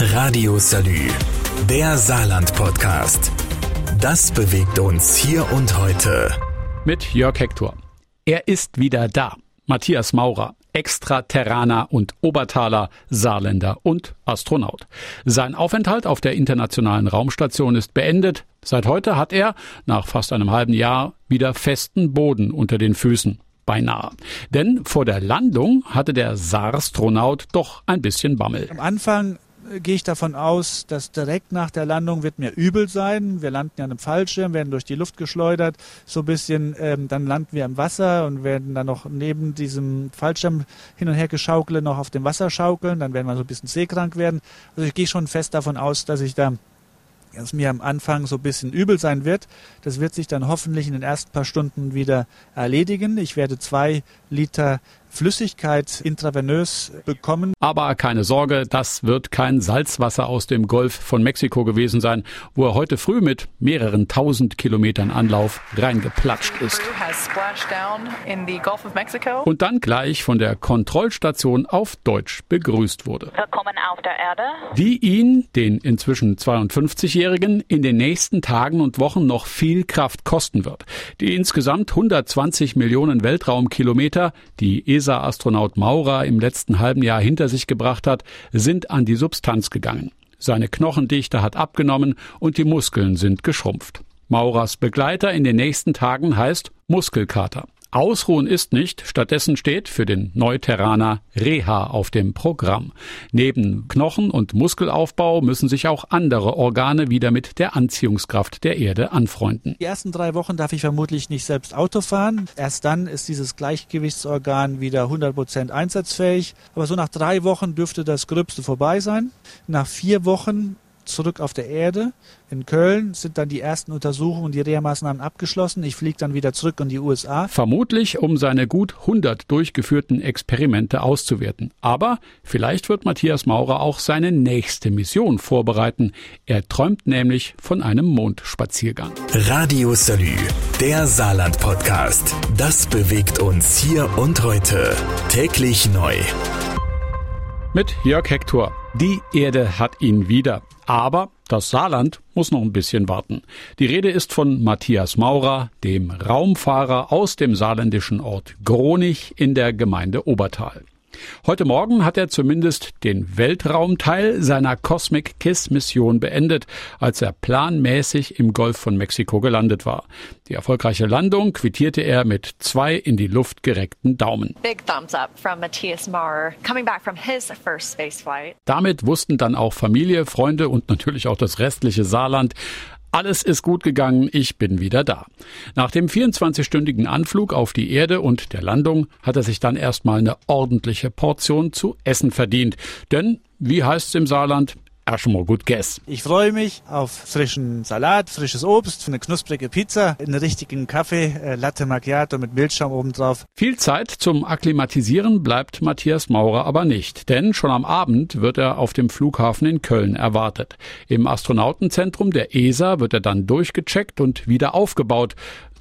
Radio Salü, der Saarland-Podcast. Das bewegt uns hier und heute. Mit Jörg Hector. Er ist wieder da. Matthias Maurer, Extraterraner und Obertaler, Saarländer und Astronaut. Sein Aufenthalt auf der internationalen Raumstation ist beendet. Seit heute hat er, nach fast einem halben Jahr, wieder festen Boden unter den Füßen beinahe. Denn vor der Landung hatte der Sarstronaut doch ein bisschen Bammel. Am Anfang gehe ich davon aus, dass direkt nach der Landung wird mir übel sein. Wir landen ja an einem Fallschirm, werden durch die Luft geschleudert, so ein bisschen, ähm, dann landen wir im Wasser und werden dann noch neben diesem Fallschirm hin und her geschaukelt noch auf dem Wasser schaukeln, dann werden wir so ein bisschen seekrank werden. Also ich gehe schon fest davon aus, dass ich da dass mir am Anfang so ein bisschen übel sein wird. Das wird sich dann hoffentlich in den ersten paar Stunden wieder erledigen. Ich werde zwei Liter Flüssigkeit intravenös bekommen. Aber keine Sorge, das wird kein Salzwasser aus dem Golf von Mexiko gewesen sein, wo er heute früh mit mehreren tausend Kilometern Anlauf reingeplatscht ist. Und dann gleich von der Kontrollstation auf Deutsch begrüßt wurde. Willkommen auf der Erde. Die ihn, den inzwischen 52-Jährigen, in den nächsten Tagen und Wochen noch viel Kraft kosten wird. Die insgesamt 120 Millionen Weltraumkilometer, die ESA-Astronaut Maurer im letzten halben Jahr hinter sich gebracht hat, sind an die Substanz gegangen. Seine Knochendichte hat abgenommen und die Muskeln sind geschrumpft. Maurers Begleiter in den nächsten Tagen heißt Muskelkater. Ausruhen ist nicht, stattdessen steht für den Neuterraner Reha auf dem Programm. Neben Knochen- und Muskelaufbau müssen sich auch andere Organe wieder mit der Anziehungskraft der Erde anfreunden. Die ersten drei Wochen darf ich vermutlich nicht selbst Auto fahren. Erst dann ist dieses Gleichgewichtsorgan wieder 100% einsatzfähig. Aber so nach drei Wochen dürfte das Gröbste vorbei sein. Nach vier Wochen zurück auf der Erde. In Köln sind dann die ersten Untersuchungen und die Reha-Maßnahmen abgeschlossen. Ich fliege dann wieder zurück in die USA. Vermutlich, um seine gut 100 durchgeführten Experimente auszuwerten. Aber vielleicht wird Matthias Maurer auch seine nächste Mission vorbereiten. Er träumt nämlich von einem Mondspaziergang. Radio Salü, der Saarland-Podcast. Das bewegt uns hier und heute. Täglich neu. Mit Jörg Hector. Die Erde hat ihn wieder. Aber das Saarland muss noch ein bisschen warten. Die Rede ist von Matthias Maurer, dem Raumfahrer aus dem saarländischen Ort Gronich in der Gemeinde Obertal. Heute Morgen hat er zumindest den Weltraumteil seiner Cosmic Kiss Mission beendet, als er planmäßig im Golf von Mexiko gelandet war. Die erfolgreiche Landung quittierte er mit zwei in die Luft gereckten Daumen. Big thumbs up from Matthias Maurer coming back from his first space flight. Damit wussten dann auch Familie, Freunde und natürlich auch das restliche Saarland, alles ist gut gegangen, ich bin wieder da. Nach dem 24-stündigen Anflug auf die Erde und der Landung hat er sich dann erstmal eine ordentliche Portion zu essen verdient. Denn, wie heißt's im Saarland, erstmal gut guess. Ich freue mich auf frischen Salat, frisches Obst, eine knusprige Pizza, einen richtigen Kaffee, äh, Latte Macchiato mit Milchschaum obendrauf. Viel Zeit zum Akklimatisieren bleibt Matthias Maurer aber nicht, denn schon am Abend wird er auf dem Flughafen in Köln erwartet. Im Astronautenzentrum der ESA wird er dann durchgecheckt und wieder aufgebaut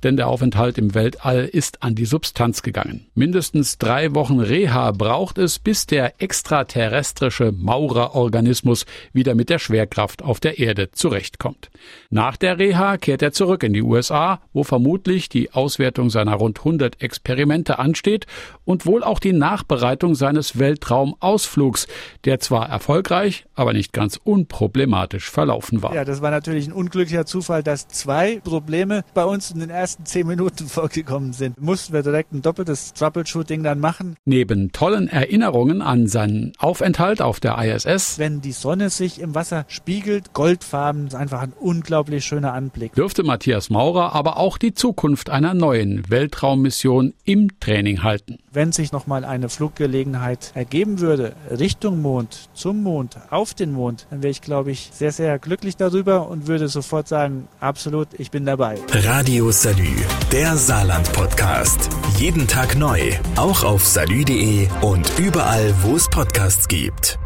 denn der Aufenthalt im Weltall ist an die Substanz gegangen. Mindestens drei Wochen Reha braucht es, bis der extraterrestrische Maurerorganismus wieder mit der Schwerkraft auf der Erde zurechtkommt. Nach der Reha kehrt er zurück in die USA, wo vermutlich die Auswertung seiner rund 100 Experimente ansteht und wohl auch die Nachbereitung seines Weltraumausflugs, der zwar erfolgreich, aber nicht ganz unproblematisch verlaufen war. Ja, das war natürlich ein unglücklicher Zufall, dass zwei Probleme bei uns in den ersten zehn Minuten vorgekommen sind, mussten wir direkt ein doppeltes Troubleshooting dann machen. Neben tollen Erinnerungen an seinen Aufenthalt auf der ISS, wenn die Sonne sich im Wasser spiegelt, goldfarben, ist einfach ein unglaublich schöner Anblick. Dürfte Matthias Maurer aber auch die Zukunft einer neuen Weltraummission im Training halten. Wenn sich nochmal eine Fluggelegenheit ergeben würde, Richtung Mond, zum Mond, auf den Mond, dann wäre ich, glaube ich, sehr, sehr glücklich darüber und würde sofort sagen, absolut, ich bin dabei. Radio Salü Salü, der Saarland-Podcast. Jeden Tag neu, auch auf salü.de und überall, wo es Podcasts gibt.